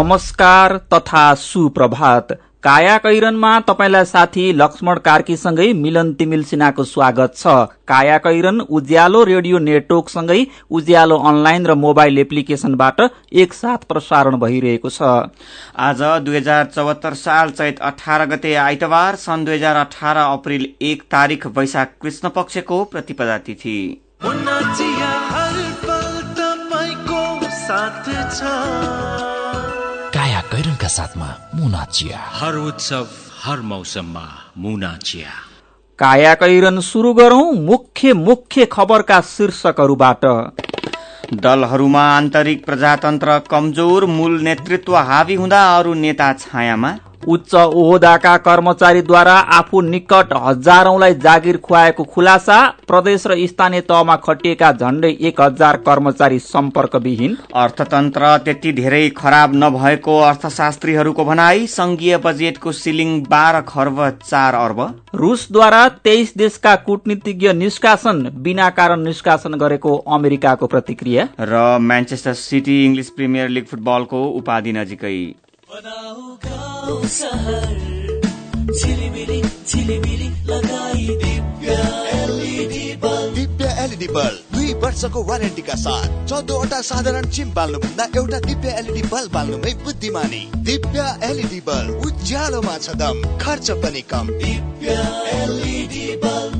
नमस्कार तथा सुप्रभात। काया कैरनमा तपाईँलाई साथी लक्ष्मण कार्कीसँगै मिलन तिमिल सिन्हाको स्वागत छ। काया कैरन उज्यालो रेडियो नेटवर्कसँगै उज्यालो अनलाइन र मोबाइल एप्लिकेशनबाट एकसाथ प्रसारण भइरहेको छ। आज दुई हजार चौहत्तर साल चैत अठार गते आइतबार सन् दुई हजार अठार अप्रेल एक तारिक वैशाख कृष्ण पक्षको प्रतिपदा तिथि। कैरनका साथमा मुना चिया। हर उत्सव हर मौसममा मुना चिया। काया कैरन शुरू गरौं मुख्य मुख्य खबरका शीर्षकहरूबाट। दलहरूमा आन्तरिक प्रजातन्त्र कमजोर मूल नेतृत्व हावी हुँदा अरू नेता छायामा। उच्च ओहदाका कर्मचारीद्वारा आफू निकट हजारौंलाई जागिर खुवाएको खुलासा प्रदेश र स्थानीय तहमा खटिएका झण्डै एक हजार कर्मचारी सम्पर्कविहीन। अर्थतन्त्र त्यति धेरै खराब नभएको अर्थशास्त्रीहरूको भनाई संघीय बजेटको सिलिङ बाह्र खर्ब चार अर्ब। रूसद्वारा तेइस देशका कूटनीतिज्ञ निष्कासन बिना कारण निष्कासन गरेको अमेरिकाको प्रतिक्रिया। र Manchester city English premier league फुटबलको उपाधि नजिकै। Divya LED bulb. दुई वर्षको वारेन्टीका साथ चौधवटा साधारण चिम बाल्नुभन्दा एउटा दिव्य एलइडी बल्ब बाल्नुमै बुद्धिमानी। दिव्य एलइडी बल्ब उज्यालोमा छ दम खर्च पनि कम। Divya LED bulb.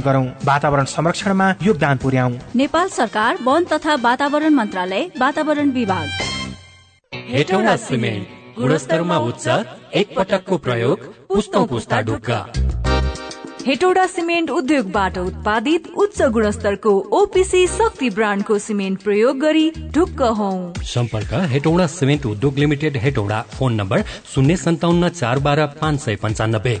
गरौं। वातावरण संरक्षणमा योगदान पुर्याउ। नेपाल सरकार वन तथा वातावरण मन्त्रालय वातावरण विभाग। हेटौँडा सिमेन्ट गुणस्तरमा उच्च एक पटकको प्रयोग पुस्तौं पुस्ता ढुक्का। हेटौडा सिमेन्ट उद्योगबाट उत्पादित उच्च गुणस्तरको ओपिसी शक्ति ब्रान्डको सिमेन्ट प्रयोग गरी ढुक्क हौ। सम्पर्क हेटौडा सिमेन्ट उद्योग लिमिटेड हेटौडा फोन नम्बर शून्य सन्ताउन्न चार बाह्र पाँच सय पन्चानब्बे।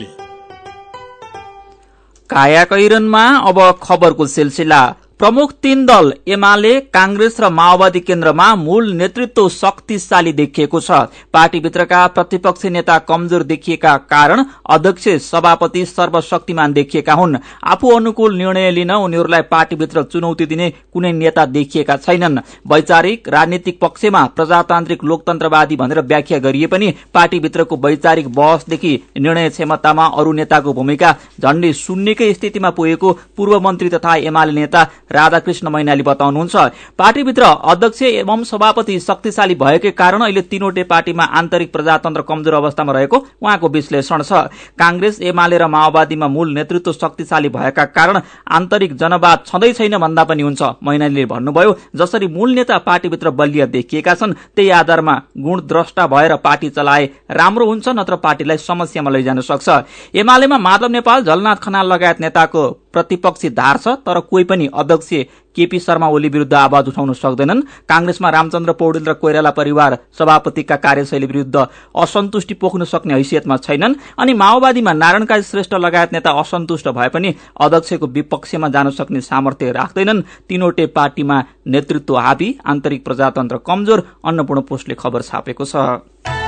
काया कैरनमा अब खबरको सिलसिला प्रमुख तीन दल एमाले कांग्रेस र माओवादी केन्द्रमा मूल नेतृत्व शक्तिशाली देखिएको छ। पार्टीभित्रका प्रतिपक्षी नेता कमजोर देखिएका कारण अध्यक्ष सभापति सर्वशक्तिमान देखिएका हुन्। आफू अनुकूल निर्णय लिन उनीहरूलाई पार्टीभित्र चुनौती दिने कुनै नेता देखिएका छैनन्। वैचारिक राजनीतिक पक्षमा प्रजातान्त्रिक लोकतन्त्रवादी भनेर व्याख्या गरिए पनि पार्टीभित्रको वैचारिक बहसदेखि निर्णय क्षमतामा अरू नेताको भूमिका झण्डै शून्यकै स्थितिमा पुगेको पूर्व मन्त्री तथा एमाले नेता राधाकृष्ण मैनाली बताउनुहुन्छ पार्टीभित्र अध्यक्ष एवं सभापति शक्तिशाली भएकै कारण अहिले तीनवटै पार्टीमा आन्तरिक प्रजातन्त्र कमजोर अवस्थामा रहेको उहाँको विश्लेषण छ। कांग्रेस एमाले र माओवादीमा मूल नेतृत्व शक्तिशाली भएका कारण आन्तरिक जनवाद छँदै छैन भन्दा पनि हुन्छ। मैनालीले भन्नुभयो जसरी मूल नेता पार्टीभित्र बलिया देखिएका छन् त्यही आधारमा गुणद्रष्टा भएर पार्टी चलाए राम्रो हुन्छ नत्र पार्टीलाई समस्यामा लैजान सक्छ। एमालेमा माधव नेपाल झलनाथ खनाल लगायत नेताको प्रतिपक्षी धार छ तर कोही पनि अध्यक्ष केपी शर्मा ओली विरूद्ध आवाज उठाउन सक्दैनन्। कांग्रेसमा रामचन्द्र पौडेल र कोइराला परिवार सभापतिका कार्यशैली विरूद्ध असन्तुष्टि पोख्न सक्ने हैसियतमा छैनन्। अनि माओवादीमा नारायण श्रेष्ठ लगायत नेता असन्तुष्ट भए पनि अध्यक्षको विपक्षमा जान सक्ने सामर्थ्य राख्दैनन्। तीनवटै पार्टीमा नेतृत्व हाबी आन्तरिक प्रजातन्त्र कमजोर अन्नपूर्ण पोस्टले खबर छापेको छ।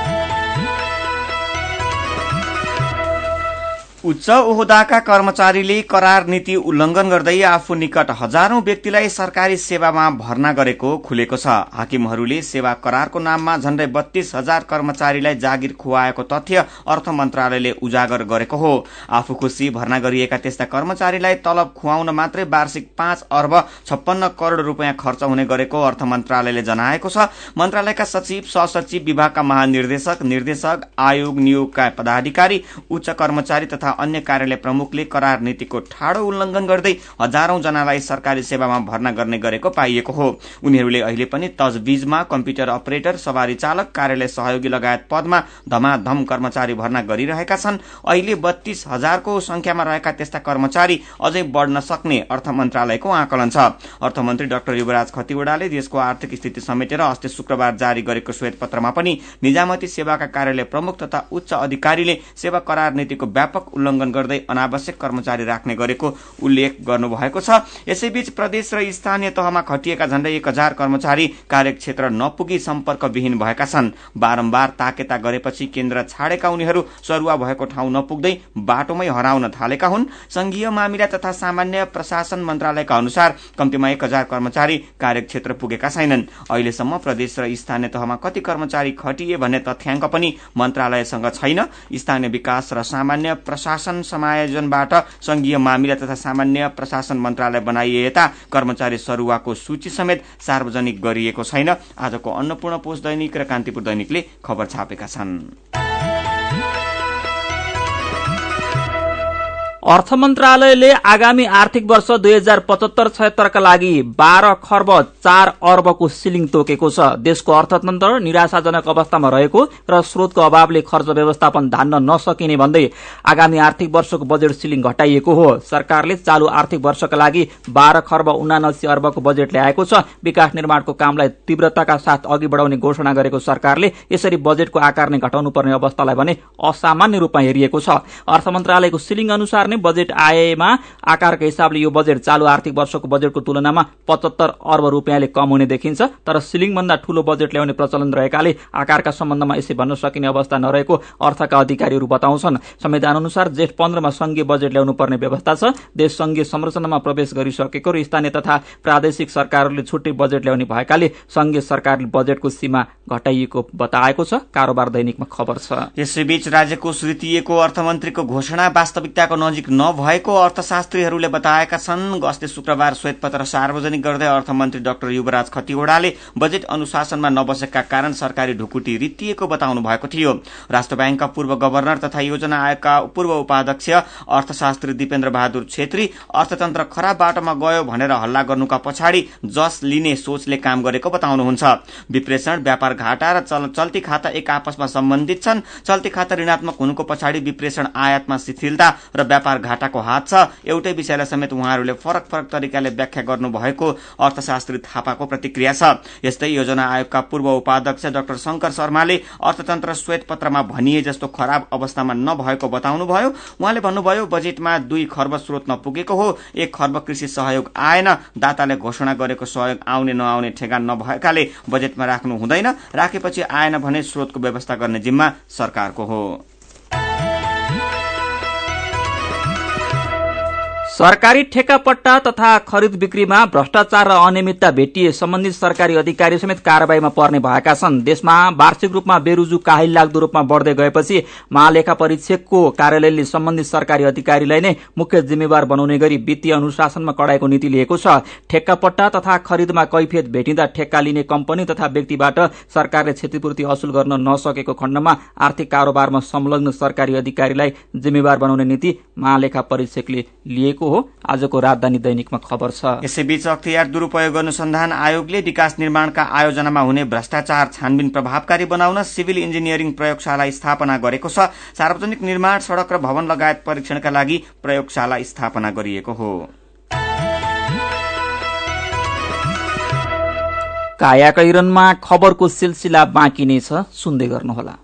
उच्च ओहदाका कर्मचारीले करार नीति उल्लंघन गर्दै आफू निकट हजारौं व्यक्तिलाई सरकारी सेवामा भर्ना गरेको खुलेको छ। हाकिमहरूले सेवा करारको नाममा झण्डै बत्तीस हजार कर्मचारीलाई जागिर खुवाएको तथ्य अर्थ मन्त्रालयले उजागर गरेको हो। आफू खुशी भर्ना गरिएका त्यस्ता कर्मचारीलाई तलब खुवाउन मात्रै वार्षिक पाँच अर्ब छप्पन्न करोड़ रूपियाँ खर्च हुने गरेको अर्थ मन्त्रालयले जनाएको छ। मन्त्रालयका सचिव सहसचिव विभागका महानिर्देशक निर्देशक आयोग नियोगका पदाधिकारी उच्च कर्मचारी तथा अन्य कार्यालय प्रमुखले करार नीतिको ठाडो उल्लंघन गर्दै हजारौं जनालाई सरकारी सेवामा भर्ना गर्ने गरेको पाइएको हो। उनीहरूले अहिले पनि तजबीजमा कम्प्युटर अपरेटर सवारी चालक कार्यालय सहयोगी लगायत पदमा धमाधम कर्मचारी भर्ना गरिरहेका छन्। अहिले बत्तीस हजारको संख्यामा रहेका त्यस्ता कर्मचारी अझै बढ़न सक्ने अर्थ मन्त्रालयको आकलन छ। अर्थमन्त्री डाक्टर युवराज खतिवड़ाले देशको आर्थिक स्थिति समेटेर अस्ति शुक्रबार जारी गरेको श्वेत पत्रमा पनि निजामती सेवाका कार्यालय प्रमुख तथा उच्च अधिकारीले सेवा करार नीतिको व्यापक उल्लंघन गर्दै अनावश्यक कर्मचारी राख्ने गरेको उल्लेख गर्नुभएको छ। यसैबीच प्रदेश र स्थानीय तहमा खटिएका झण्डै एक हजार कर्मचारी कार्यक्षेत्र नपुगी सम्पर्कविहीन भएका छन्। बारम्बार ताकेता गरेपछि केन्द्र छाडेका उनीहरू सरुवा भएको ठाउँ नपुग्दै बाटोमै हराउन थालेका हुन्। संघीय मामिला तथा सामान्य प्रशासन मन्त्रालयका अनुसार कम्तीमा एक हजार कर्मचारी कार्यक्षेत्र पुगेका छैनन्। अहिलेसम्म प्रदेश र स्थानीय तहमा कति कर्मचारी खटिए भन्ने तथ्याङ्क पनि मन्त्रालयसँग छैन। स्थानीय विकास र सामान्य प्रशासन समायोजनबाट संघीय मामिला तथा सामान्य प्रशासन मन्त्रालय बनाइए कर्मचारी सरुवाको सूची समेत सार्वजनिक गरिएको छैन। आजको अन्नपूर्ण पोस्ट दैनिक र कान्तिपुर दैनिकले खबर छापेका छन्। अर्थ मन्त्रालयले आगामी आर्थिक वर्ष दुई हजार पचहत्तर छयत्तरका लागि बाह्र खर्ब चार अर्बको सिलिङ तोकेको छ। देशको अर्थतन्त्र निराशाजनक अवस्थामा रहेको र स्रोतको अभावले खर्च व्यवस्थापन धान्न नसकिने भन्दै आगामी आर्थिक वर्षको बजेट सिलिङ घटाइएको हो। सरकारले चालू आर्थिक वर्षका लागि बाह्र खर्ब उनासी अर्बको बजेट ल्याएको छ। विकास निर्माणको कामलाई तीव्रताका साथ अघि बढाउने घोषणा गरेको सरकारले यसरी बजेटको आकार नै घटाउनु पर्ने अवस्थालाई भने असामान्य रूपमा हेरिएको छ। अर्थ मन्त्रालयको सिलिङ अनुसार नै बजेट आएमा आकारका हिसाबले यो बजेट चालू आर्थिक वर्षको बजेटको तुलनामा पचहत्तर अर्ब रुपियाँले कम हुने देखिन्छ। तर सिलिङभन्दा ठूलो बजेट ल्याउने प्रचलन रहेकाले आकारका सम्बन्धमा यसै भन्न सकिने अवस्था नरहेको अर्थका अधिकारीहरू बताउँछन्। संविधान अनुसार जेठ पन्ध्रमा संघीय बजेट ल्याउनु पर्ने व्यवस्था छ। देश संघीय संरचनामा प्रवेश गरिसकेको र स्थानीय तथा प्रादेशिक सरकारहरूले छुट्टै बजेट ल्याउने भएकाले संघीय सरकारले बजेटको सीमा घटाइएको बताएको छ। कारोबार दैनिकमा खबर छ। यसैबीच राज्यको सुतिएको अर्थमन्त्रीको घोषणा वास्तविकताको नजिक नजिक नभएको अर्थशास्त्रीहरूले बताएका छन् गस्ते शुक्रबार श्वेतपत्र सार्वजनिक गर्दै अर्थमन्त्री डाक्टर युवराज खतिवड़ाले बजेट अनुशासनमा नबसेका कारण सरकारी ढुकुटी रित्तिएको बताउनु भएको थियो। राष्ट्र ब्याङ्कका पूर्व गवर्नर तथा योजना आयोगका पूर्व उपाध्यक्ष अर्थशास्त्री दिपेन्द्र बहादुर छेत्री अर्थतन्त्र खराब बाटोमा गयो भनेर हल्ला गर्नुका पछाडि जस लिने सोचले काम गरेको बताउनुहुन्छ। विप्रेषण व्यापार घाटा र चल्ती खाता एक आपसमा सम्बन्धित छन्। चल्ती खाता ऋणात्मक हुनुको पछाडि विप्रेषण आयातमा शिथिलता र व्यापार घाटाको हात छ। एउटै विषयलाई समेत उहाँहरूले फरक फरक तरिकाले व्याख्या गर्नुभएको अर्थशास्त्री थापाको प्रतिक्रिया छ। यस्तै योजना आयोगका पूर्व उपाध्यक्ष डाक्टर शंकर शर्माले अर्थतन्त्र श्वेत पत्रमा भनिए जस्तो खराब अवस्थामा नभएको बताउनुभयो। उहाँले भन्नुभयो बजेटमा दुई खर्ब स्रोत नपुगेको हो एक खर्ब कृषि सहयोग आएन दाताले घोषणा गरेको सहयोग आउने नआउने ठेगान नभएकाले बजेटमा राख्नु हुँदैन राखेपछि आएन भने स्रोतको व्यवस्था गर्ने जिम्मा सरकारको हो। सरकारी ठेक्कापट्टा तथा खरिद बिक्रीमा भ्रष्टाचार र अनियमितता भेटिए सम्बन्धित सरकारी अधिकारी समेत कार्यवाहीमा पर्ने भएका छन्। देशमा वार्षिक रूपमा बेरुजु काहिल लाग्दो रूपमा बढ़दै गएपछि महालेखा परीक्षकको कार्यालयले सम्बन्धित सरकारी अधिकारीलाई नै मुख्य जिम्मेवार बनाउने गरी वित्तीय अनुशासनमा कडाईको नीति लिएको छ। ठेक्कापट्टा तथा खरिदमा कैफियत भेटिँदा ठेक्का लिने कम्पनी तथा व्यक्तिबाट सरकारले क्षतिपूर्ति असुल गर्न नसकेको खण्डमा आर्थिक कारोबारमा संलग्न सरकारी अधिकारीलाई जिम्मेवार बनाउने नीति महालेखा परीक्षकले लिएको रहेको हो आजको राजधानी दैनिकमा खबर छ। यसैबीच अख्तियार दुरूपयोग अनुसन्धान आयोगले विकास निर्माणका आयोजनामा हुने भ्रष्टाचार छानबिन प्रभावकारी बनाउन सिभिल इन्जिनियरिङ प्रयोगशाला स्थापना गरेको छ। सार्वजनिक निर्माण सड़क र भवन लगायत परीक्षणका लागि प्रयोगशाला स्थापना गरिएको हो। कायाकैरनमा खबरको सिलसिला बाँकी नै छ। सुन्दै गर्नुहोला।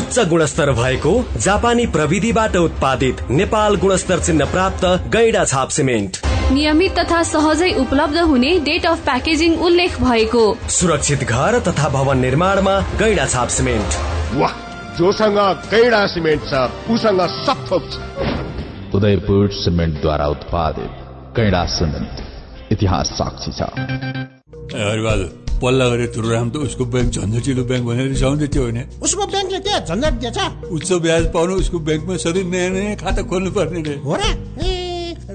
उच्च गुणस्तर भएको जापानी प्रविधिबाट उत्पादित नेपाल गुणस्तर चिन्ह प्राप्त गैडा छाप सिमेन्ट। नियमित तथा सहजै उपलब्ध हुने डेट अफ प्याकेजिङ उल्लेख भएको। सुरक्षित घर तथा भवन निर्माणमा गैडा छाप सिमेन्ट। वाह जोसँग गैडा सिमेन्ट छ उसँग सब थोक छ। उदयपुर सिमेन्टद्वारा उत्पादित गैडा सिमेन्ट इतिहास साक्षी छ। पल्ला गरेर तुरुराम त उसको ब्याङ्क झन्झटिलो ब्याङ्क भनेर रिसाउँदै थियो होइन। उसको ब्याङ्कले के झन्झट दिएछ? उच्च ब्याज पाउनु उसको ब्याङ्कमा सधैँ नयाँ नयाँ खाता खोल्नु पर्ने रे। हो र?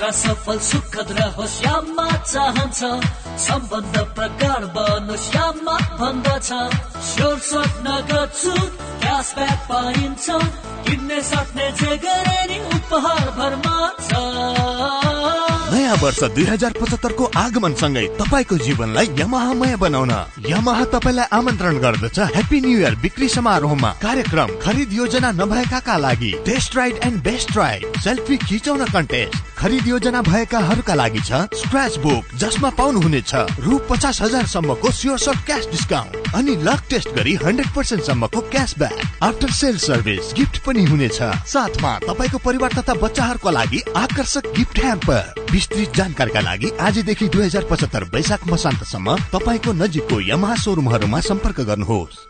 सफल सुखद रहोस् यामा चाहन्छ। सम्बन्ध प्रगाढ बनोस् यामा भन्दछ। स्योर स्वप्न गर्छु क्यासब्याक पाइन्छ। किन्ने सक्ने जे गरे नि उपहार भरमा छ। नयाँ वर्ष दुई हजार पचहत्तरको आगमनसँगै तपाईँको जीवनलाई यमहामय बनाउन। यमहा तपाईँलाई आमन्त्रण गर्दछ ह्याप्पी न्यु इयर बिक्री समारोहमा। कार्यक्रम खरिद योजना नभएकाका लागि। Test ride and best ride selfie खिचाउन कन्टेस्ट खरिद योजना भएकाहरूका लागि छ स्क्रच बुक जसमा पाउनुहुनेछ। रु पचास हजार सम्मको स्योर सर्ट क्यास डिस्काउन्ट अनि लक टेस्ट गरी हन्ड्रेड पर्सेन्ट सम्मको cashback after sale service gift पनि हुनेछ। साथमा तपाईँको परिवार तथा बच्चाहरूको लागि आकर्षक गिफ्ट ह्याम्पर विस्तृत जानकारीका लागि आजदेखि दुई हजार पचहत्तर वैशाख मसान्तसम्म तपाईँको नजिकको यमहा सोरुमहरूमा सम्पर्क गर्नुहोस्।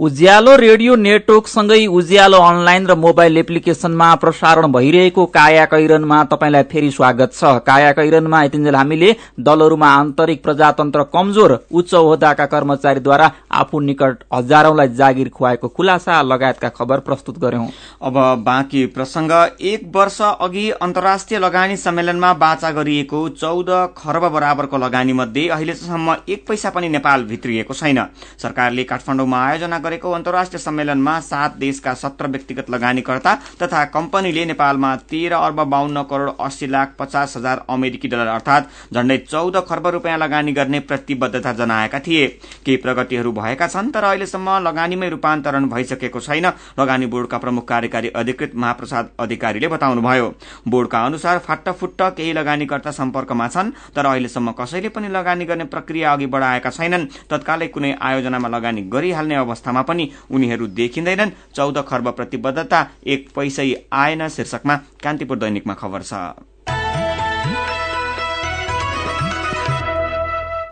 उज्यालो रेडियो नेटवर्कसँगै उज्यालो अनलाइन र मोबाइल एप्लिकेशनमा प्रसारण भइरहेको काया कैरनमा तपाईँलाई फेरि स्वागत छ। काया कैरनमा यतिन्जेल हामीले दलहरूमा आन्तरिक प्रजातन्त्र कमजोर उच्च ओहदाका कर्मचारीद्वारा आफू निकट हजारौंलाई जागिर खुवाएको खुलासा लगायतका खबर प्रस्तुत गर्यौं। अब बाँकी प्रसंग एक वर्ष अघि अन्तर्राष्ट्रिय लगानी सम्मेलनमा बाचा गरिएको चौध खर्ब बराबरको लगानी मध्ये अहिलेसम्म एक पैसा पनि नेपाल भित्रिएको छैन। सरकारले काठमाडौँमा आयोजना गरेको अन्तर्राष्ट्रिय सम्मेलनमा सात देशका सत्र व्यक्तिगत लगानीकर्ता तथा कम्पनीले नेपालमा तेह्र अर्ब बाहन्न करोड़ अस्सी लाख पचास हजार अमेरिकी डलर अर्थात झण्डै चौध खर्ब रूपियाँ लगानी गर्ने प्रतिबद्धता जनाएका थिए। केही प्रगतिहरू भएका छन् तर अहिलेसम्म लगानीमै रूपान्तरण भइसकेको छैन लगानी बोर्डका प्रमुख कार्यकारी अधिकृत महाप्रसाद अधिकारीले बताउनुभयो। बोर्डका अनुसार फाट्टफुट्ट केही लगानीकर्ता सम्पर्कमा छन् तर अहिलेसम्म कसैले पनि लगानी गर्ने प्रक्रिया अघि बढ़ाएका छैनन्। तत्कालै कुनै आयोजनामा लगानी गरिहाल्ने अवस्थामा पनि उनीहरू देखिँदैनन्। चौध खर्ब प्रतिबद्धता एक पैसै आएन शीर्षकमा कान्तिपुर दैनिकमा खबर छ।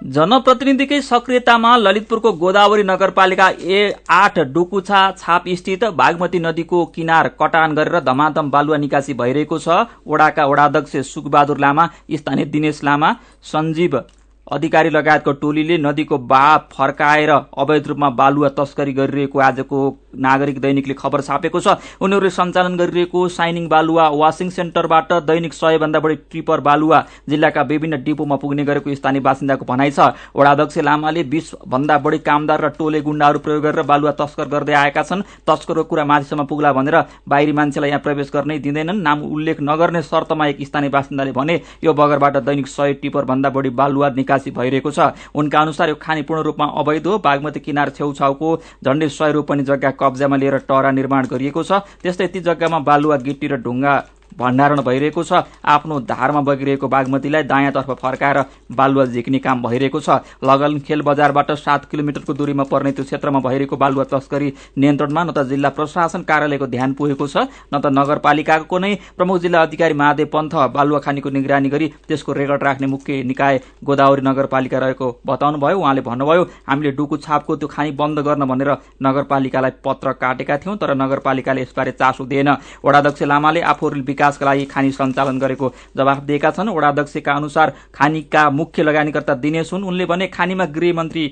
जनप्रतिनिधिकै सक्रियतामा ललितपुरको गोदावरी नगरपालिका ए आठ डुकुछा छाप स्थित बागमती नदीको किनार कटान गरेर धमाधम बालुवा निकासी भइरहेको छ। ओडाका ओडाध्यक्ष सुखबहादुर लामा स्थानीय दिनेश लामा सञ्जीव अधिकारी लगायतको टोलीले नदीको बाह फर्काएर अवैध रूपमा बालुवा तस्करी गरिरहेको आजको नागरिक दैनिकले खबर छापेको छ। उनीहरूले सञ्चालन गरिरहेको साइनिङ बालुवा वासिङ सेन्टरबाट दैनिक सय भन्दा बढी ट्रिपर बालुवा जिल्लाका विभिन्न डिपोमा पुग्ने गरेको स्थानीय बासिन्दाको भनाइ छ। वडाध्यक्ष लामाले बीस भन्दा बढी कामदार र टोले गुण्डाहरू प्रयोग गरेर बालुवा तस्कर गर्दै आएका छन्। तस्करको कुरा माथिसम्म पुग्ला भनेर बाहिरी मान्छेलाई यहाँ प्रवेश गर्नै दिँदैनन्। नाम उल्लेख नगर्ने शर्तमा एक स्थानीय बासिन्दाले भने यो बगरबाट दैनिक सय टिपर भन्दा बढी बालुवा निकास निकासी भइरहेको छ। उनका अनुसार यो खानी पूर्ण रूपमा अवैध हो। बागमती किनार छेउछाउको झण्डै सय रोपनी जग्गा कब्जामा लिएर टरा निर्माण गरिएको छ। त्यस्तै ती जग्गामा बालुवा गिट्टी र ढुङ्गा भण्डारण भइरहेको छ। आफ्नो धारमा बगिरहेको बागमतीलाई दायाँतर्फ फर्काएर बालुवा झिक्ने काम भइरहेको छ। लगन खेल बजारबाट सात किलोमिटरको दूरीमा पर्ने त्यो क्षेत्रमा भइरहेको बालुवा तस्करी नियन्त्रणमा न त जिल्ला प्रशासन कार्यालयको ध्यान पुगेको छ न त नगरपालिकाको नै प्रमुख जिल्ला अधिकारी महादेव पन्थ बालुवा खानीको निगरानी गरी त्यसको रेकर्ड राख्ने मुख्य निकाय गोदावरी नगरपालिका रहेको बताउनुभयो। उहाँले भन्नुभयो हामीले डुकु छापको त्यो खानी बन्द गर्न भनेर नगरपालिकालाई पत्र काटेका थियौं तर नगरपालिकाले यसबारे चासो दिएन। वडाध्यक्ष लामाले आफूहरू विकासका लागि खानी सञ्चालन गरेको जवाफ दिएका छन्। वडाध्यक्षका अनुसार खानीका मुख्य लगानीकर्ता दिनेश हुन्। उनले भने खानीमा गृहमन्त्री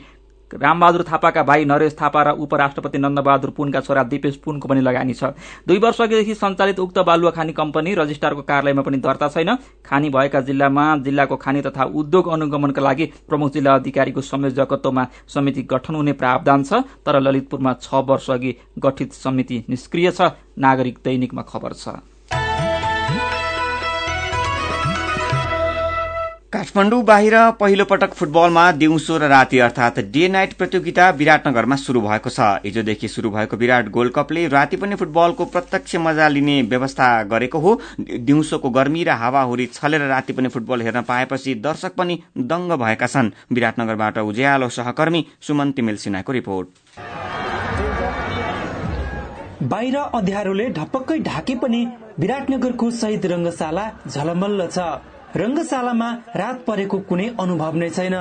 रामबहादुर थापाका भाइ नरेश थापा र उपराष्ट्रपति नन्दबहादुर पुनका छोरा दिपेश पुनको पनि लगानी छ। दुई वर्ष अघिदेखि सञ्चालित उक्त बालुवा खानी कम्पनी रजिस्ट्रारको कार्यालयमा पनि दर्ता छैन। खानी भएका जिल्लामा जिल्लाको खानी तथा उद्योग अनुगमनका लागि प्रमुख जिल्ला अधिकारीको संयोजकत्वमा समिति गठन हुने प्रावधान छ। तर ललितपुरमा छ वर्ष अघि गठित समिति निष्क्रिय छ। नागरिक दैनिकमा खबर छ। काठमाडौँ बाहिर पहिलो पटक फुटबलमा दिउँसो र राति अर्थात डे नाइट प्रतियोगिता विराटनगरमा शुरू भएको छ। हिजोदेखि शुरू भएको विराट गोल्ड कपले राति पनि फुटबलको प्रत्यक्ष मजा लिने व्यवस्था गरेको हो। दिउँसोको गर्मी र हावाहुरी छलेर राति पनि फुटबल हेर्न पाएपछि दर्शक पनि दंग भएका छन्। विराटनगरबाट उज्यालो सहकर्मी सुमन तिमेल सिन्हाको रिपोर्ट। बाहिर अध्यारोले ढपक्कै ढाके पनि विराटनगरको शहीद रंगशाला झलमल्ल छ। रंगशालामा रात परेको कुनै अनुभव नै छैन।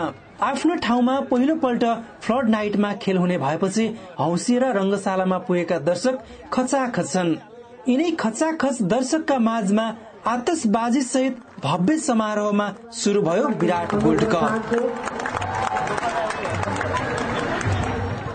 आफ्नो ठाउँमा पहिलो पल्ट फ्लड नाइटमा खेल हुने भएपछि हौसिएर रंगशालामा पुगेका दर्शक खचाखच छन्। यिनै खचाखच दर्शकका माझमा आतसबाजी सहित भव्य समारोहमा शुरू भयो विराट गोल्ड कप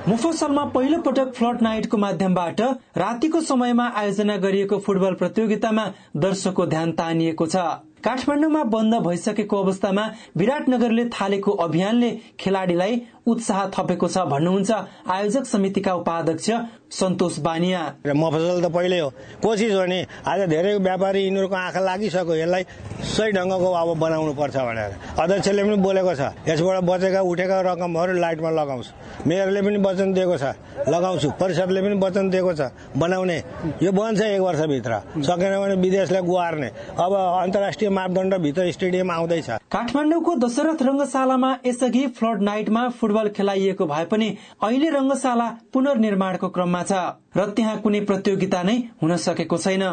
मुफसलमा पहिलो पटक फ्लड नाइटको माध्यमबाट रातिको समयमा आयोजना गरिएको फुटबल प्रतियोगितामा दर्शकको ध्यान तानिएको छ। काठमाडौँमा बन्द भइसकेको अवस्थामा विराटनगरले थालेको अभियानले खेलाड़ीलाई उत्साह थपेको छ भन्नुहुन्छ आयोजक समितिका उपाध्यक्ष सन्तोष बानिया। मफसल त पहिल्यै हो। कोसिस हो नि आज धेरै व्यापारी यिनीहरूको आँखा लागिसक्यो यसलाई सही ढङ्गको अब बनाउनु पर्छ भनेर। अध्यक्षले पनि बोलेको छ यसबाट बचेका उठेका रकमहरू लाइटमा लगाउँछु। मेयरले पनि वचन दिएको छ लगाउँछु। परिषदले पनि वचन दिएको छ बनाउने। यो बन्छ एक वर्षभित्र। सकेन भने विदेशलाई गुहार्ने। अब अन्तर्राष्ट्रिय मापदण्डभित्र स्टेडियम आउँदैछ। काठमाडौँको दशरथ रंगशालामा यसअघि फ्लड नाइटमा फुटबल खेलाइएको भए पनि अहिले रंगशाला पुनर्निर्माणको क्रममा छ र त्यहाँ कुनै प्रतियोगिता नै हुन सकेको छैन।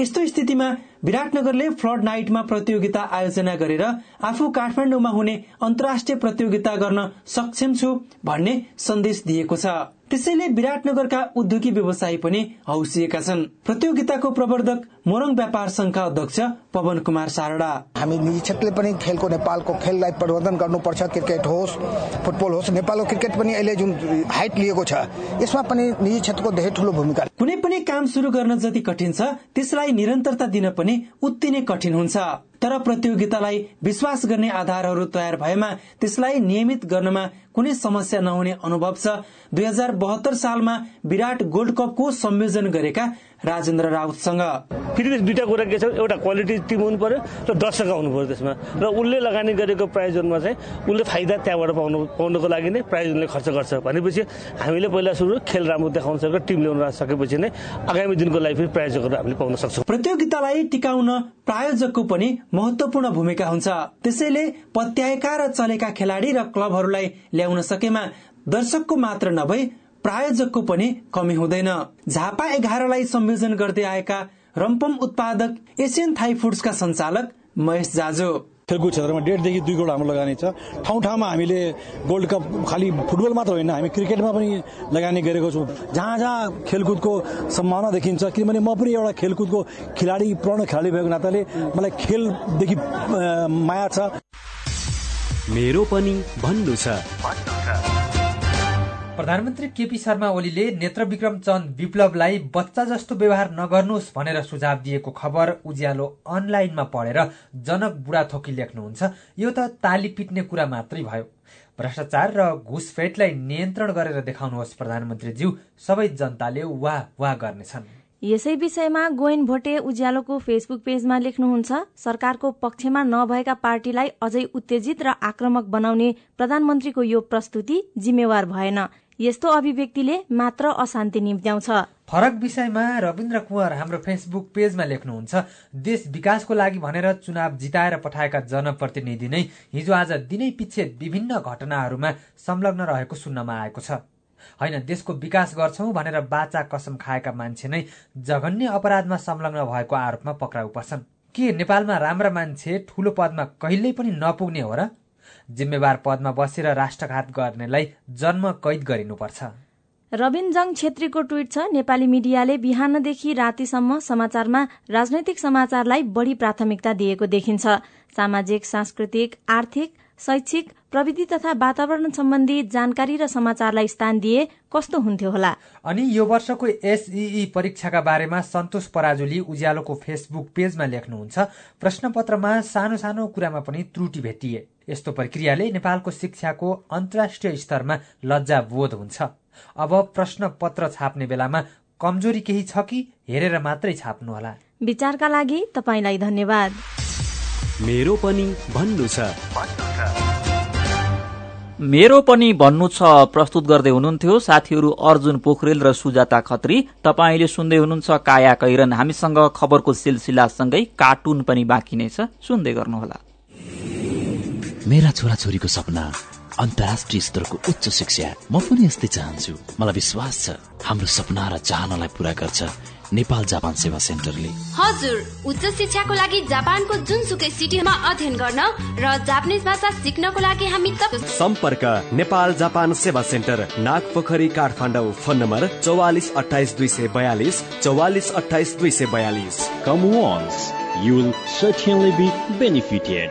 यस्तो स्थितिमा विराटनगरले फ्लड नाइटमा प्रतियोगिता आयोजना गरेर आफू काठमाडौँमा हुने अन्तर्राष्ट्रिय प्रतियोगिता गर्न सक्षम छु भन्ने सन्देश दिएको छ। त्यसैले विराटनगरका उद्योगी व्यवसायी पनि हौसिएका छन्। प्रतियोगिताको प्रवर्धक मोरङ व्यापार संघका अध्यक्ष पवन कुमार सारडा। हामी निजी क्षेत्रले पनि खेलको नेपालको खेललाई प्रवर्धन गर्नुपर्छ क्रिकेट होस् फुटबल होस् नेपालको क्रिकेट पनि अहिले जुन हाइट लिएको छ यसमा पनि निजी क्षेत्रको धेरै ठूलो भूमिका। कुनै पनि काम शुरू गर्न जति कठिन छ त्यसलाई निरन्तरता दिन पनि उत्ति नै कठिन हुन्छ। तर प्रतियोगितालाई विश्वास गर्ने आधारहरू तयार भएमा त्यसलाई नियमित गर्नमा कुनै समस्या नहुने अनुभव छ। दुई हजार बहत्तर सालमा विराट गोल्ड कपको संयोजन गरेका राजेन्द्र राउतसँग। फेरि दुईटा कुरा के छ एउटा क्वालिटी टिम हुनु पर्यो र दर्शक आउनु पर्यो त्यसमा। र उसले लगानी गरेको प्राइजमा चाहिँ उसले फाइदा त्यहाँबाट पाउनु पाउनको लागि नै प्राइज उसले खर्च गर्छ। भनेपछि हामीले पहिला सुरु खेल राम्रो देखाउन सकेर टिम ल्याउन सकेपछि नै आगामी दिनको लागि फेरि प्रायोजकहरू हामीले पाउन सक्छौँ। प्रतियोगितालाई टिकाउन प्रायोजकको पनि महत्वपूर्ण भूमिका हुन्छ। त्यसैले पत्याएका र चलेका खेलाडी र क्लबहरूलाई ल्याउन सकेमा दर्शकको मात्र नभई प्रायोजकको पनि कमी हुँदैन। झापा एघारलाई संयोजन गर्दै आएका रम्पम उत्पादक एसियन थाई फुड्सका संचालक महेश जाजो। खेलकुद क्षेत्रमा डेढदेखि दुई करोड हाम्रो लगानी छ। ठाउँ ठाउँमा हामीले गोल्ड कप खालि फुटबल मात्र होइन हामी क्रिकेटमा पनि लगानी गरेको छौँ। जहाँ जहाँ खेलकुदको सम्भावना देखिन्छ किनभने म पनि एउटा खेलकुदको खेलाडी पुरानो खेलाडी भएको नाताले मलाई खेलदेखि माया छ। मेरो पनि भन्नु छ। प्रधानमन्त्री केपी शर्मा ओलीले नेत्र विक्रम चन्द विप्लवलाई बच्चा जस्तो व्यवहार नगर्नुहोस् भनेर सुझाव दिएको खबर उज्यालो अनलाइनमा पढेर जनक बुढाथोकी लेख्नुहुन्छ। यो त ताली पिट्ने कुरा मात्रै भयो। भ्रष्टाचार र घुसफेटलाई नियन्त्रण गरेर देखाउनुहोस् प्रधानमन्त्रीज्यू। सबै जनताले वाह वाह गर्नेछन्। यसै विषयमा गोइन भोटे उज्यालोको फेसबुक पेजमा लेख्नुहुन्छ सरकारको पक्षमा नभएका पार्टीलाई अझै उत्तेजित र आक्रमक बनाउने प्रधानमन्त्रीको यो प्रस्तुति जिम्मेवार भएन। यस्तो अभिव्यक्तिले मात्र अशान्ति निम्त्याउँछ। फरक विषयमा रविन्द्र कुँवर हाम्रो फेसबुक पेजमा लेख्नुहुन्छ देश विकासको लागि भनेर चुनाव जिताएर पठाएका जनप्रतिनिधि नै हिजो आज दिनै पछि विभिन्न घटनाहरूमा संलग्न रहेको सुन्नमा आएको छ। होइन देशको विकास गर्छौं भनेर बाचा कसम खाएका मान्छे नै जघन्य अपराधमा संलग्न भएको आरोपमा पक्राउ पर्छन्। के नेपालमा राम्रा मान्छे ठूलो पदमा कहिल्यै पनि नपुग्ने हो र जिम्मेवार पदमा बसेर राष्ट्रघात गर्नेलाई जन्म कैद गरिनुपर्छ। रविन जङ छेत्रीको ट्वीट छ नेपाली मिडियाले बिहानदेखि रातिसम्म समाचारमा राजनैतिक समाचारलाई बढ़ी प्राथमिकता दिएको देखिन्छ। सामाजिक सांस्कृतिक आर्थिक शैक्षिक प्रविधि तथा वातावरण सम्बन्धी जानकारी र समाचारलाई स्थान दिए कस्तो हुन्थ्यो होला? अनि यो वर्षको एसईई परीक्षाका बारेमा सन्तोष पराजुली उज्यालोको फेसबुक पेजमा लेख्नुहुन्छ। प्रश्नपत्रमा सानो सानो कुरामा पनि त्रुटि भेटिए। यस्तो प्रक्रियाले नेपालको शिक्षाको अन्तर्राष्ट्रिय स्तरमा लज्जा बोध हुन्छ। अब प्रश्न पत्र छाप्ने बेलामा कमजोरी केही छ कि? हेरेर मात्रै छाप्नुहोला। विचारका लागि तपाईँलाई धन्यवाद। मेरो पनि भन्नु छ। मेरो पनि भन्नु छ प्रस्तुत गर्दै हुनुहुन्थ्यो साथीहरू अर्जुन पोखरेल र सुजाता खत्री। तपाईँले सुन्दै हुनुहुन्छ काया कैरन। हामीसँग खबरको सिलसिलासँगै कार्टुन पनि बाँकी नै छ। सुन्दै गर्नुहोला। मेरा छोराछोरीको सपना अन्तर्राष्ट्रिय स्तरको उच्च शिक्षा। म पनि यस्तै चाहन्छु। मलाई विश्वास छ हाम्रो सपना र चाहनालाई पूरा गर्छ। नेपाल जापान सेवा सेन्टरले हजुर उच्च शिक्षाको लागि जापानको जुनसुकै सिटीमा अध्ययन गर्न र जापानिज भाषा सिक्नको लागि हामी सम्पर्क Nepal Japan Sewa center Nagpokhari Kathmandu phone number चौवालिस अठाइस दुई सय बयालिस चौवालिस अठाइस दुई सय बयालिस once, you will certainly be benefited.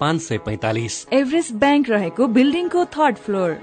पाँच सय पैतालिस। एभरेस्ट ब्याङ्क रहेको बिल्डिङको थर्ड फ्लोर।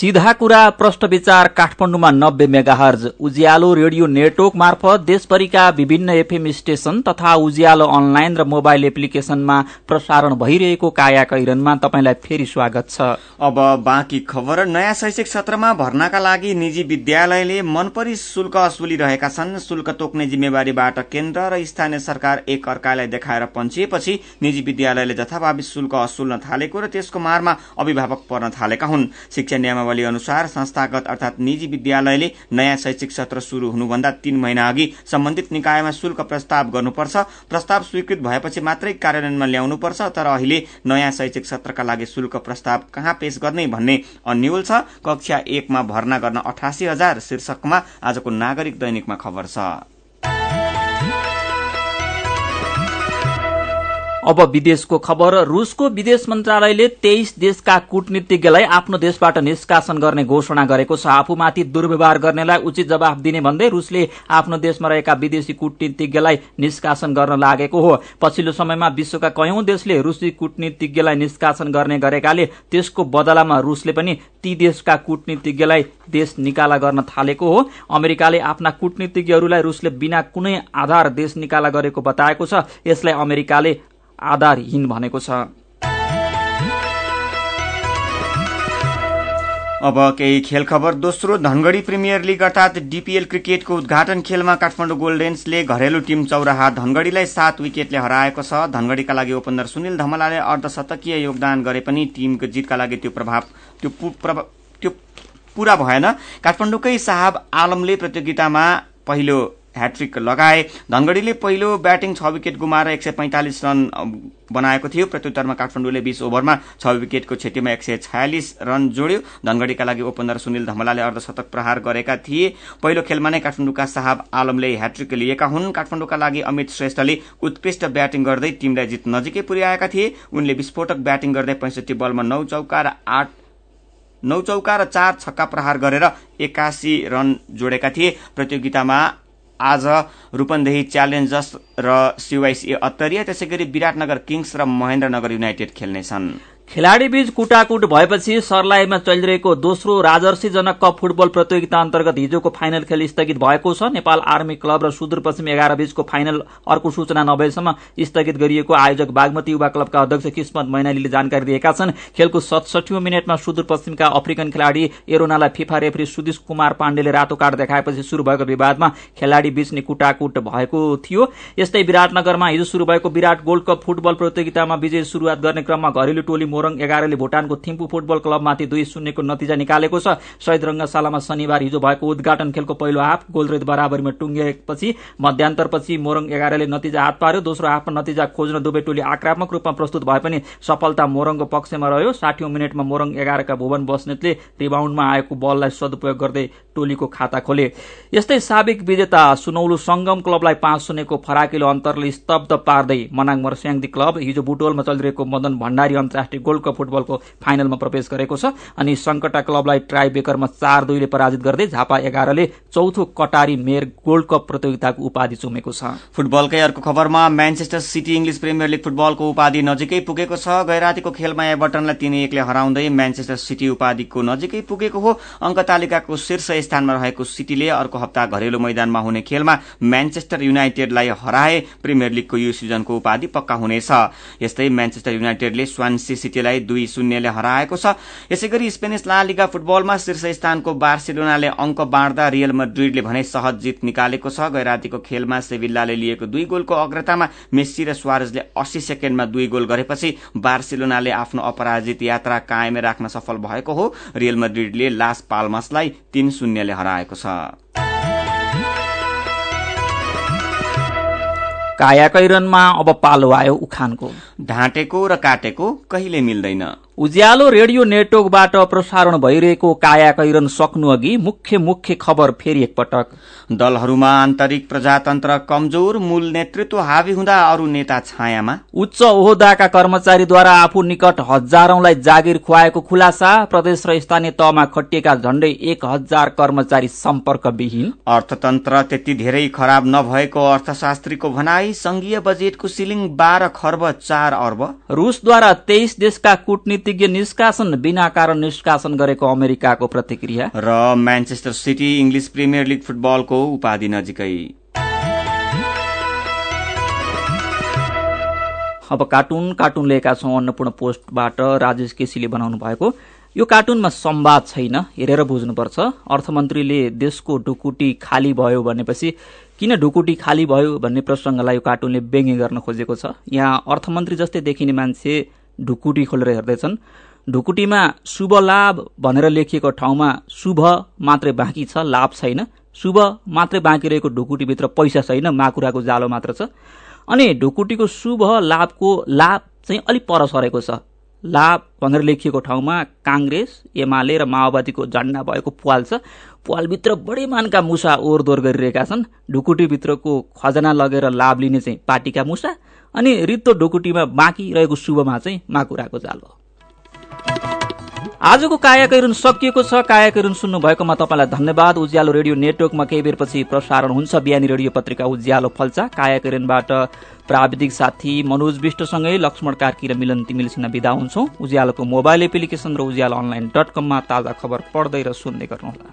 सीधा कुरा प्रश्न विचार काठमाडौँमा नब्बे मेगाहर्ज। उज्यालो रेडियो नेटवर्क मार्फत देशभरिका विभिन्न एफएम स्टेशन तथा उज्यालो अनलाइन र मोबाइल एप्लिकेशनमा प्रसारण भइरहेको काया कैरनमा तपाईँलाई फेरि स्वागत छ। अब बाँकी खबर नयाँ शैक्षिक सत्रमा भर्नाका लागि निजी विद्यालयले मनपरी शुल्क असुलिरहेका छन्। शुल्क तोक्ने जिम्मेवारीबाट केन्द्र र स्थानीय सरकार एक अर्कालाई देखाएर पन्छिएपछि निजी विद्यालयले जथाभावी शुल्क असुल्न थालेको र त्यसको मारमा अभिभावक पर्न थालेका हुन्। शिक्षा नियमावली अनुसार संस्थागत अर्थात निजी विद्यालयले नयाँ शैक्षिक सत्र शुरू हुनुभन्दा तीन महिना अघि सम्बन्धित निकायमा शुल्क प्रस्ताव गर्नुपर्छ। प्रस्ताव स्वीकृत भएपछि मात्रै कार्यान्वयनमा ल्याउनुपर्छ तर अहिले नयाँ शैक्षिक सत्रका लागि शुल्क प्रस्ताव कहाँ पेश गर्ने भन्ने अन्यल छ। कक्षा एकमा भर्ना गर्न अठासी हजार शीर्षकमा आजको नागरिक दैनिकमा खबर छ। अब विदेशको खबर रूसको विदेश मन्त्रालयले तेइस देशका कूटनीतिज्ञलाई आफ्नो देशबाट निष्कासन गर्ने घोषणा गरेको छ। आफूमाथि दुर्व्यवहार गर्नेलाई उचित जवाफ दिने भन्दै रूसले आफ्नो देशमा रहेका विदेशी कूटनीतिज्ञलाई निष्कासन गर्न लागेको हो। पछिल्लो समयमा विश्वका कयौं देशले रूसी कूटनीतिज्ञलाई निष्कासन गर्ने गरेकाले त्यसको बदलामा रूसले पनि ती देशका कूटनीतिज्ञलाई देश निकाला गर्न थालेको हो। अमेरिकाले आफ्ना कूटनीतिज्ञहरूलाई रूसले बिना कुनै आधार देश निकाला गरेको बताएको छ। यसलाई अमेरिकाले आधारहीन भनेको छ। अब केही खेल खबर दोस्रो धनगढ़ी प्रिमियर लीग अर्थात डीपीएल क्रिकेटको उद्घाटन खेलमा काठमाडौँ गोल्डेन्सले घरेलु टिम चौराहा धनगढ़ीलाई सात विकेटले हराएको छ। धनगढ़ीका लागि ओपनर सुनिल धमलाले अर्धशतकीय योगदान गरे पनि टिमको जितका लागि त्यो प्रभाव त्यो त्यो पूरा भएन। काठमाडौँकै साहब आलमले प्रतियोगितामा पहिलो ह्याट्रिक लगाए। धनगढ़ीले पहिलो ब्याटिङ छ विकेट गुमाएर एक सय पैंतालिस रन बनाएको थियो। प्रत्युत्तरमा काठमाडौँले बीस ओभरमा छ विकेटको क्षतिमा एक सय छयालिस रन जोड्यो। धनगढ़ीका लागि ओपनर सुनिल धमलाले अर्धशतक प्रहार गरेका थिए। पहिलो खेलमा नै काठमाडौँका साहब आलमले ह्याट्रिक लिएका हुन्। काठमाडौँका लागि अमित श्रेष्ठले उत्कृष्ट ब्याटिङ गर्दै टीमलाई जित नजिकै पुर्याएका थिए। उनले विस्फोटक ब्याटिङ गर्दै पैंसठी बलमा नौ चौका र आठ नौ चौका र चार छक्का प्रहार गरेर एकासी रन जोडेका थिए। प्रतियोगितामा आज रूपन्देही च्यालेन्जर्स र सिवाइसी अत्तरिया त्यसै गरी विराटनगर किङ्स र महेन्द्रनगर युनाइटेड खेल्नेछन्। खेलाड़ी बीच कुटाकुट भएपछि सर्लाहीमा चलिरहेको दोस्रो राजर्षीजनक कप फुटबल प्रतियोगिता अन्तर्गत हिजोको फाइनल खेल स्थगित भएको छ। नेपाल आर्मी क्लब र सुदूरपश्चिम एघार बीचको फाइनल अर्को सूचना नभएसम्म स्थगित गरिएको आयोजक बागमती युवा क्लबका अध्यक्ष किस्मत मैनालीले जानकारी दिएका छन्। खेलको सतसठी मिनटमा सुदूरपश्चिमका अफ्रिकन खेलाड़ी एरोनालाई फिफा रेफ्री सुदिश कुमार पाण्डेले रातो कार्ड देखाएपछि शुरू भएको विवादमा खेलाड़ी बीच नै कुटाकुट भएको थियो। यस्तै विराटनगरमा हिजो शुरू भएको विराट गोल्ड कप फुटबल प्रतियोगितामा विजय शुरूआत गर्ने क्रममा घरेलु टोली मोरङ एघारले भूटानको थिम्पू फुटबल क्लबमाथि दुई शून्यको नतिजा निकालेको छ। शहीद रंगशालामा शनिबार हिजो भएको उद्घाटन खेलको पहिलो हाफ गोलरेत बराबरीमा टुङ्गिएपछि मध्यान्तरपछि मोरङ एघारले नतिजा हात पार्यो। दोस्रो हाफमा नतिजा खोज्न दुवै टोली आक्रामक रूपमा प्रस्तुत भए पनि सफलता मोरङको पक्षमा रह्यो। साठी मिनटमा मोरङ एघारका भुवन बस्नेतले रिबाउन्डमा आएको बललाई सदुपयोग गर्दै टोलीको खाता खोले। यस्तै साबिक विजेता सुनौलो संगम क्लबलाई पाँच शून्यको फराकिलो अन्तरले स्तब्ध पार्दै मनाङ मर्स्याङदी क्लब हिजो बुटोलमा चलिरहेको मदन भण्डारी अन्तर्राष्ट्रिय गोल्ड कप फुटबलको फाइनलमा प्रवेश गरेको छ अनि संकटा क्लबलाई ट्राई बेकरमा चार दुईले पराजित गर्दै झापा एघारले चौथो कटारी मेयर गोल्ड कप प्रतियोगिताको उपाधि चुमेको छ। फुटबलकै अर्को खबरमा Manchester city English premier league फुटबलको उपाधि नजिकै पुगेको छ। गैरातीको खेलमा एभर्टनलाई तीन एकले हराउँदै म्यान्चेस्टर सिटी उपाधिको नजिकै पुगेको हो। अङ्क तालिकाको शीर्ष स्थानमा रहेको सिटीले अर्को हप्ता घरेलु मैदानमा हुने खेलमा म्यान्चेस्टर युनाइटेडलाई हराए। प्रिमियर लिगको यो सिजनको उपाधि पक्का हुनेछ। यस्तै म्यान्चेस्टर युनाइटेडले स्वान्सी सिटीलाई दुई शून्यले हराएको छ। यसै गरी स्पेनिस ला लिगा फुटबलमा शीर्ष स्थानको बार्सिलोनाले अङ्क बाँड्दा रियल मड्रिडले भने सहज जित निकालेको छ। गैरातीको खेलमा सेभिल्लाले लिएको दुई गोलको अग्रतामा मेस्सी र स्वारेजले अस्सी सेकेण्डमा दुई गोल गरेपछि बार्सिलोनाले आफ्नो अपराजित यात्रा कायम राख्न सफल भएको हो। रियल मड्रिडले लास पाल्मसलाई तीन शून्यले हराएको छ। कायाकैरनमा अब पालो आयो उखानको। ढाँटेको र काटेको कहिले मिल्दैन। उज्यालो रेडियो नेटवर्कबाट प्रसारण भइरहेको कायाकैरन सक्नु अघि मुख्य मुख्य खबर फेरि एकपटक। दलहरूमा आन्तरिक प्रजातन्त्र कमजोर मूल नेतृत्व हावी हुँदा अरू नेता छायामा। उच्च ओहदाका कर्मचारीद्वारा आफू निकट हजारौंलाई जागिर खुवाएको खुलासा प्रदेश र स्थानीय तहमा खटिएका झण्डै एक हजार कर्मचारी सम्पर्कविहीन। अर्थतन्त्र त्यति धेरै खराब नभएको अर्थशास्त्रीको भनाई संघीय बजेटको सिलिङ बाह्र खर्ब चार अर्ब। रूसद्वारा तेइस देशका कूटनीतिज्ञ निष्कासन बिना कारण निष्कासन गरेको अमेरिकाको प्रतिक्रिया। र Manchester city English premier league फुटबलको उपाधि नजिकै। अब कार्टुन कार्टुन लिएका छौँ अन्नपूर्ण पोस्टबाट राजेश केसीले बनाउनु भएको। यो कार्टुनमा संवाद छैन हेरेर बुझ्नुपर्छ। अर्थमन्त्रीले देशको ढुकुटी खाली भयो भनेपछि किन ढुकुटी खाली भयो भन्ने प्रसङ्गलाई यो कार्टुनले व्यङ्ग्य गर्न खोजेको छ। यहाँ अर्थमन्त्री जस्तै देखिने मान्छे ढुकुटी खोलेर हेर्दैछन्। ढुकुटीमा शुभ लाभ भनेर लेखिएको ठाउँमा शुभ मात्रै बाँकी छ लाभ छैन। शुभ मात्रै बाँकी रहेको ढुकुटीभित्र पैसा छैन माकुराको जालो मात्र छ। अनि ढुकुटीको शुभ लाभको लाभ चाहिँ अलिक पर सरेको छ। लाभ भनेर लेखिएको ठाउँमा काङ्ग्रेस एमाले र माओवादीको झण्डा भएको पाल छ। पालभित्र बढी मानका मुसा ओहोरदोहोर गरिरहेका छन्। ढुकुटीभित्रको खजना लगेर लाभ लिने चाहिँ पार्टीका मुसा अनि रित्तो ढुकुटीमा बाँकी रहेको शुभमा चाहिँ माकुराको जालो आजको कायाकैरुन सकिएको छ। कायाकैरुन सुन्नु भएकोमा तपाईँलाई धन्यवाद। उज्यालो रेडियो नेटवर्कमा केही बेरपछि प्रसारण हुन्छ। बिहानी रेडियो पत्रिका उज्यालो फल्चा। कायाकैरुनबाट प्राविधिक साथी मनोज विष्टसँगै लक्ष्मण कार्की र मिलन तिमिल सिन्हा विदा हुन्छौ। उज्यालोको मोबाइल एप्लिकेशन र उज्यालो अनलाइन डट कममा ताजा खबर पढ्दै र सुन्दै गर्नुहोला।